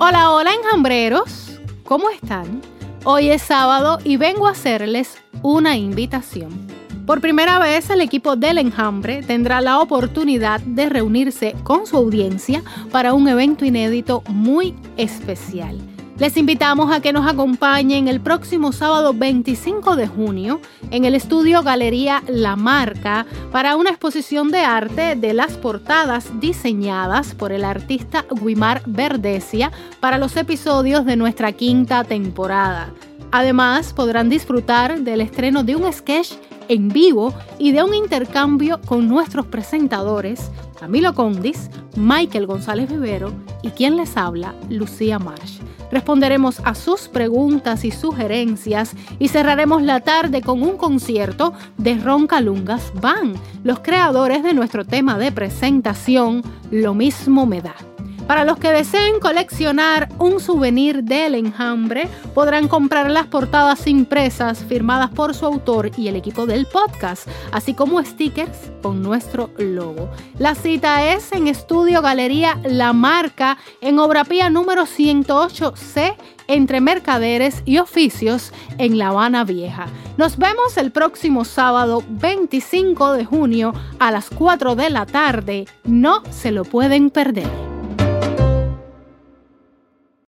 Hola, hola enjambreros, ¿cómo están? Hoy es sábado y vengo a hacerles una invitación. Por primera vez el equipo del enjambre tendrá la oportunidad de reunirse con su audiencia para un evento inédito muy especial. Les invitamos a que nos acompañen el próximo sábado 25 de junio en el estudio Galería La Marca para una exposición de arte de las portadas diseñadas por el artista Guimar Verdesia para los episodios de nuestra quinta temporada. Además, podrán disfrutar del estreno de un sketch en vivo y de un intercambio con nuestros presentadores Camilo Condis, Michael González Vivero y quien les habla, Lucía Marsh. Responderemos a sus preguntas y sugerencias y cerraremos la tarde con un concierto de Roncalungas Van, los creadores de nuestro tema de presentación Lo mismo me da. Para los que deseen coleccionar un souvenir del enjambre, podrán comprar las portadas impresas firmadas por su autor y el equipo del podcast, así como stickers con nuestro logo. La cita es en Estudio Galería La Marca, en Obra Pía número 108C entre mercaderes y oficios en La Habana Vieja. Nos vemos el próximo sábado 25 de junio a las 4 de la tarde. No se lo pueden perder.